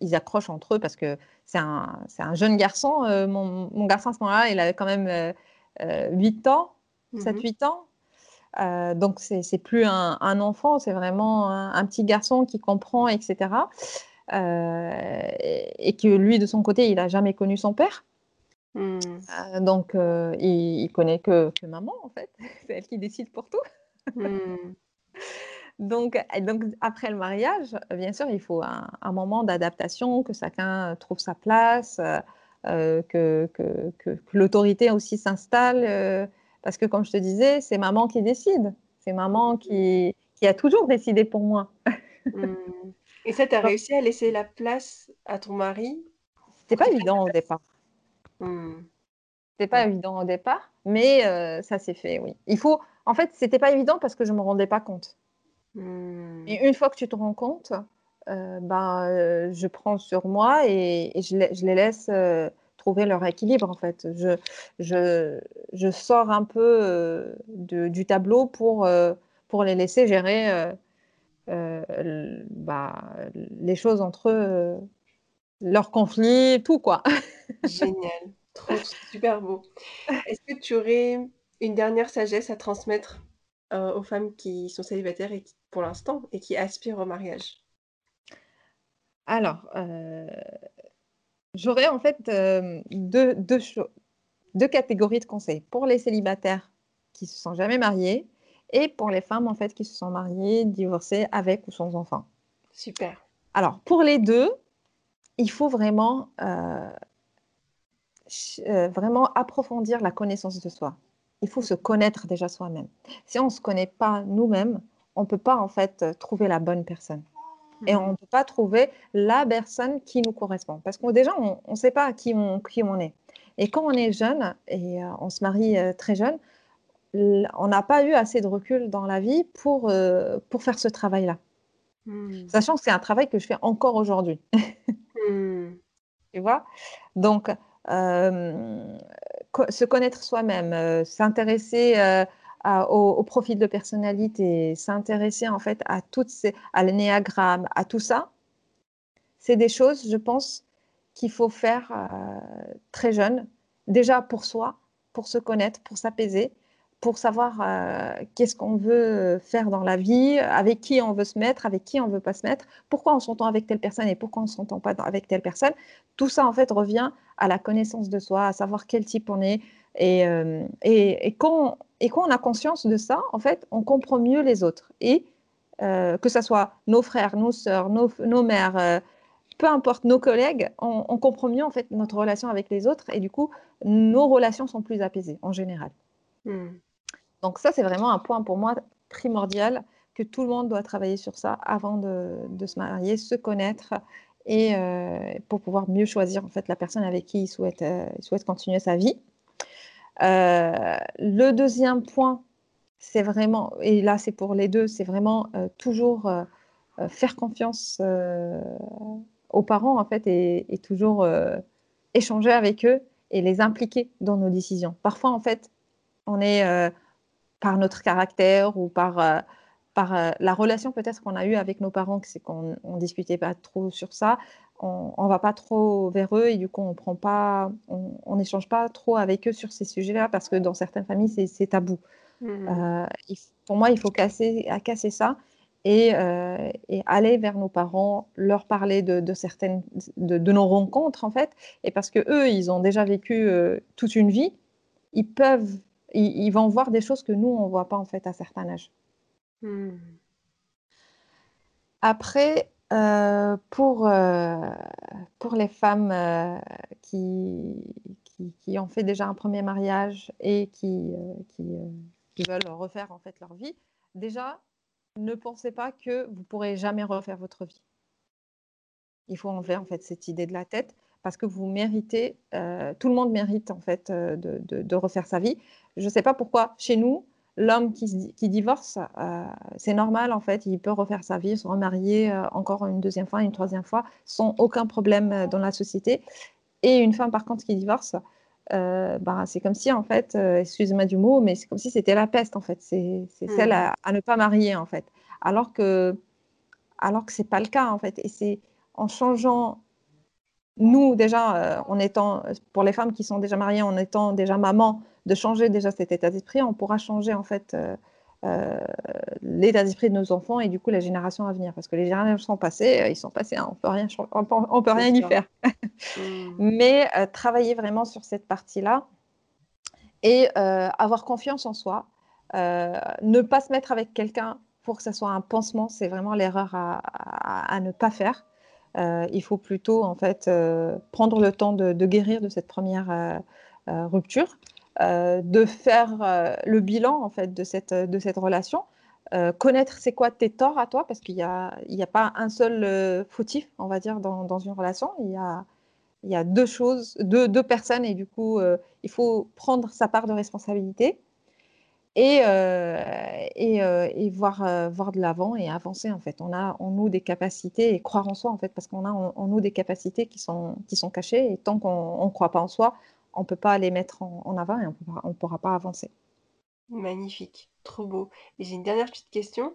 Ils, accrochent entre eux parce que c'est un, un, jeune garçon. Mon, mon, garçon à ce moment-là, il avait quand même 8 ans, 7-8 mmh ans. donc, c'est plus un, un enfant, c'est vraiment un, un, petit garçon qui comprend, etc. Euh, et que lui, de son côté, il n'a jamais connu son père. Hmm. Euh, donc, euh, il, il, connaît que, que, maman, en fait. C'est elle qui décide pour tout. Hmm. donc, donc, après le mariage, bien sûr, il faut un, un moment d'adaptation, que chacun trouve sa place, euh, que, que, que, l'autorité aussi s'installe. parce que, comme je te disais, c'est maman qui décide. C'est maman qui, qui, a toujours décidé pour moi. Hmm. Et ça, tu as réussi à laisser la place à ton mari C'était pas évident au départ. Hmm. C'était pas évident au départ, mais euh, ça s'est fait, oui. Il faut, en fait, c'était pas évident parce que je me rendais pas compte. Hmm. Et une fois que tu te rends compte, euh, ben, euh, je prends sur moi et, je, les, je, les, laisse trouver leur équilibre, en fait. Je, je, je sors un peu de, du tableau pour, pour les laisser gérer euh, bah, les choses entre eux, euh, leurs conflits, tout quoi. Génial, trop super beau. Est-ce que tu aurais une dernière sagesse à transmettre euh, aux femmes qui sont célibataires et pour l'instant et qui aspirent au mariage? Alors, j'aurais en fait deux, deux, deux catégories de conseils. Pour les célibataires qui se sont jamais mariés et pour les femmes en fait qui se sont mariées, divorcées avec ou sans enfants. Super. Alors pour les deux, il faut vraiment euh, euh, vraiment approfondir la connaissance de soi. Il faut se connaître déjà soi-même. Si on ne se connaît pas nous-mêmes, on ne peut pas en fait trouver la bonne personne. Et on ne peut pas trouver la personne qui nous correspond. Parce que déjà, on ne sait pas qui on, qui on est. Et quand on est jeune et euh, on se marie très jeune, on n'a pas eu assez de recul dans la vie pour, euh, pour faire ce travail-là. Hmm. Sachant que c'est un travail que je fais encore aujourd'hui. Hmm. Tu vois? Donc, euh, se connaître soi-même, euh, s'intéresser au, profil de personnalité, s'intéresser en fait à toutes ces, à l'énéagramme, à tout ça, c'est des choses, je pense, qu'il faut faire très jeune déjà pour soi, pour se connaître, pour s'apaiser, pour savoir euh, qu'est-ce qu'on veut faire dans la vie, avec qui on veut se mettre, avec qui on veut pas se mettre, pourquoi on s'entend avec telle personne et pourquoi on s'entend pas avec telle personne. Tout ça, en fait, revient à la connaissance de soi, à savoir quel type on est. Et, euh, quand, on a conscience de ça, en fait, on comprend mieux les autres. Et euh, que ce soit nos frères, nos sœurs, nos, mères, peu importe nos collègues, on, comprend mieux en fait notre relation avec les autres et du coup nos relations sont plus apaisées en général. Hmm. Donc ça c'est vraiment un point pour moi primordial que tout le monde doit travailler sur ça avant de, se marier, se connaître et euh, pour pouvoir mieux choisir en fait la personne avec qui il souhaite, euh, continuer sa vie. Euh, le deuxième point, c'est vraiment, et là c'est pour les deux, c'est vraiment toujours faire confiance aux parents en fait et, toujours échanger avec eux et les impliquer dans nos décisions. Parfois en fait, on est par notre caractère ou par euh, par la relation peut-être qu'on a eue avec nos parents, c'est qu'on ne discutait pas trop sur ça, on ne va pas trop vers eux et du coup on prend pas, on n'échange pas trop avec eux sur ces sujets-là parce que dans certaines familles c'est tabou. Mmh. pour moi, il faut casser, à casser ça euh, et, aller vers nos parents, leur parler de, certaines de, nos rencontres en fait, et parce que eux, ils ont déjà vécu euh, toute une vie, ils peuvent, ils, vont voir des choses que nous on voit pas en fait à certains âges. Hmm. Après, euh, pour pour les femmes qui, qui, ont fait déjà un premier mariage et qui qui, qui veulent refaire en fait leur vie, déjà ne pensez pas que vous pourrez jamais refaire votre vie. Il faut enlever en fait cette idée de la tête parce que vous méritez, euh, tout le monde mérite en fait euh, de, refaire sa vie. Je ne sais pas pourquoi chez nous, l'homme qui, divorce, euh, c'est normal en fait, il peut refaire sa vie, se remarier encore une deuxième fois, une troisième fois, sans aucun problème dans la société. Et une femme par contre qui divorce, bah, c'est comme si en fait, excusez-moi du mot, mais c'est comme si c'était la peste en fait. C'est celle mmh. à, ne pas marier en fait alors que alors que c'est pas le cas en fait. Et c'est en changeant nous déjà euh, en étant pour les femmes qui sont déjà mariées, en étant déjà maman, de changer déjà cet état d'esprit, on pourra changer en fait euh, euh, l'état d'esprit de nos enfants et du coup la génération à venir. Parce que les générations sont passées, ils sont passés, hein, on peut rien, on peut, rien y faire. Mmh. Mais travailler vraiment sur cette partie-là et avoir confiance en soi, ne pas se mettre avec quelqu'un pour que ce soit un pansement, c'est vraiment l'erreur à, ne pas faire. Euh, il faut plutôt en fait euh, prendre le temps de, guérir de cette première euh, rupture, de faire le bilan en fait de cette, de cette relation, connaître c'est quoi tes torts à toi, parce qu'il n'y a, a pas un seul fautif, on va dire, dans, dans, une relation. Il y a, il y a deux choses, deux, deux personnes, et du coup, il faut prendre sa part de responsabilité et, euh, euh, et, voir, euh, voir de l'avant et avancer en fait. On a en nous des capacités et croire en soi en fait parce qu'on a en, nous des capacités qui sont, qui sont cachées et tant qu'on ne croit pas en soi, on ne peut pas les mettre en, avant et on ne pourra pas avancer. Magnifique, trop beau. Et j'ai une dernière petite question.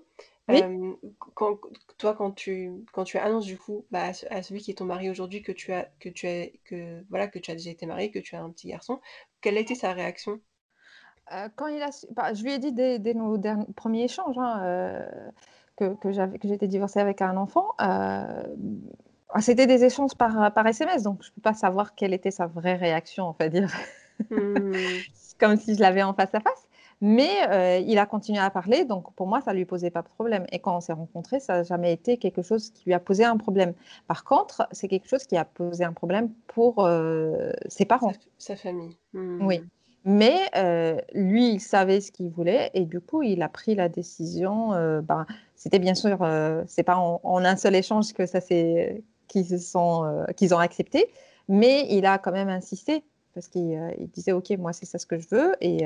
quand, toi, quand tu, quand tu annonces du coup bah, à celui qui est ton mari aujourd'hui que tu as que tu as que voilà que tu as déjà été marié, que tu as un petit garçon, quelle a été sa réaction? Euh, quand il a bah, je lui ai dit dès, nos premiers échanges hein, euh, que, que j'étais divorcée avec un enfant. Euh, c'était des échanges par, par SMS, donc je ne peux pas savoir quelle était sa vraie réaction, on va dire. Hmm. Comme si je l'avais en face à face. Mais il a continué à parler, donc pour moi, ça ne lui posait pas de problème. Et quand on s'est rencontrés, ça n'a jamais été quelque chose qui lui a posé un problème. Par contre, c'est quelque chose qui a posé un problème pour ses parents. Sa, famille. Oui. Mais lui, il savait ce qu'il voulait et du coup, il a pris la décision. Euh, ben, c'était bien sûr, euh, c'est pas en, un seul échange que ça qu'ils qu'ils ont accepté, mais il a quand même insisté parce qu'il disait ok, moi c'est ça ce que je veux et,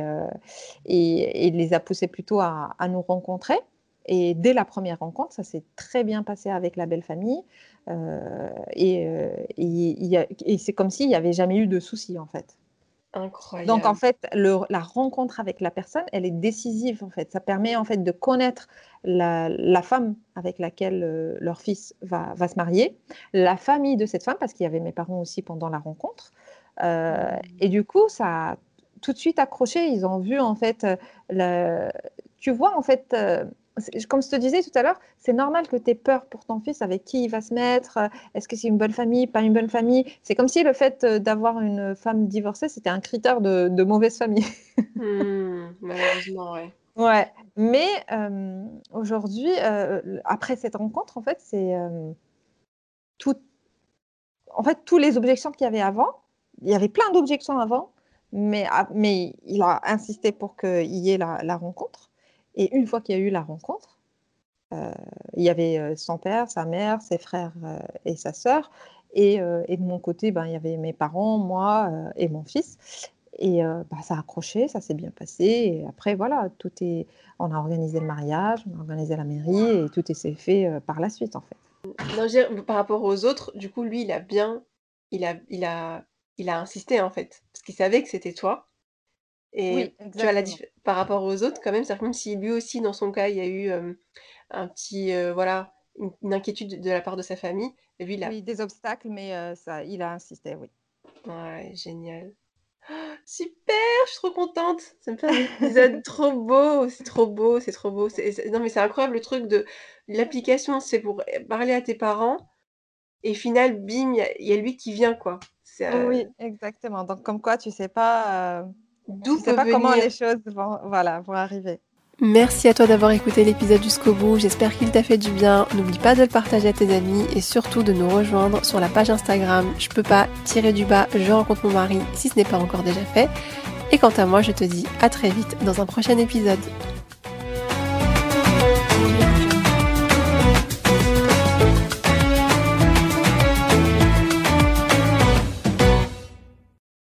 et, il les a poussés plutôt à, nous rencontrer. Et dès la première rencontre, ça s'est très bien passé avec la belle famille. et, et c'est comme s'il n'y avait jamais eu de soucis en fait. Donc en fait, la rencontre avec la personne, elle est décisive en fait. Ça permet en fait de connaître la, femme avec laquelle euh, leur fils va, se marier, la famille de cette femme, parce qu'il y avait mes parents aussi pendant la rencontre, et du coup, ça a tout de suite accroché. Ils ont vu en fait, le... tu vois en fait comme je te disais tout à l'heure, c'est normal que tu aies peur pour ton fils, avec qui il va se mettre, euh, est-ce que c'est une bonne famille, pas une bonne famille. C'est comme si le fait euh, d'avoir une femme divorcée, c'était un critère de, mauvaise famille. Mmh, malheureusement, ouais. Ouais, mais euh, aujourd'hui, après cette rencontre, en fait, c'est tout. En fait, tous les objections qu'il y avait avant, il y avait plein d'objections avant, mais, ah, mais il a insisté pour qu'il y ait la rencontre. Et une fois qu'il y a eu la rencontre, euh, il y avait euh, son père, sa mère, ses frères euh, et sa sœur. Et, de mon côté, ben, il y avait mes parents, moi et mon fils. Et bah, ça a accroché, ça s'est bien passé. Et après, voilà, tout est. On a organisé le mariage, on a organisé la mairie et tout s'est fait par la suite, en fait. Non, par rapport aux autres, du coup, lui, il a bien. Il a, il a, il a insisté, en fait. Parce qu'il savait que c'était toi. Et tu as la par rapport aux autres, quand même, c'est même si lui aussi, dans son cas, il y a eu un petit, voilà, une, inquiétude de la part de sa famille, lui, il a... Oui, des obstacles, mais ça, il a insisté, oui. Ouais, génial. super, je suis trop contente. Ça me fait un épisode trop beau, c'est trop beau, c'est trop beau. Non, mais c'est incroyable le truc de l'application, c'est pour parler à tes parents. Et final, bim, il y, a lui qui vient, quoi. Oui, exactement. Donc, comme quoi, tu sais pas D'où sais pas comment les choses vont, voilà, vont arriver. Merci à toi d'avoir écouté l'épisode jusqu'au bout, j'espère qu'il t'a fait du bien. N'oublie pas de le partager à tes amis et surtout de nous rejoindre sur la page Instagram Je peux pas tirer du bas, je rencontre mon mari si ce n'est pas encore déjà fait. Et quant à moi, je te dis à très vite dans un prochain épisode.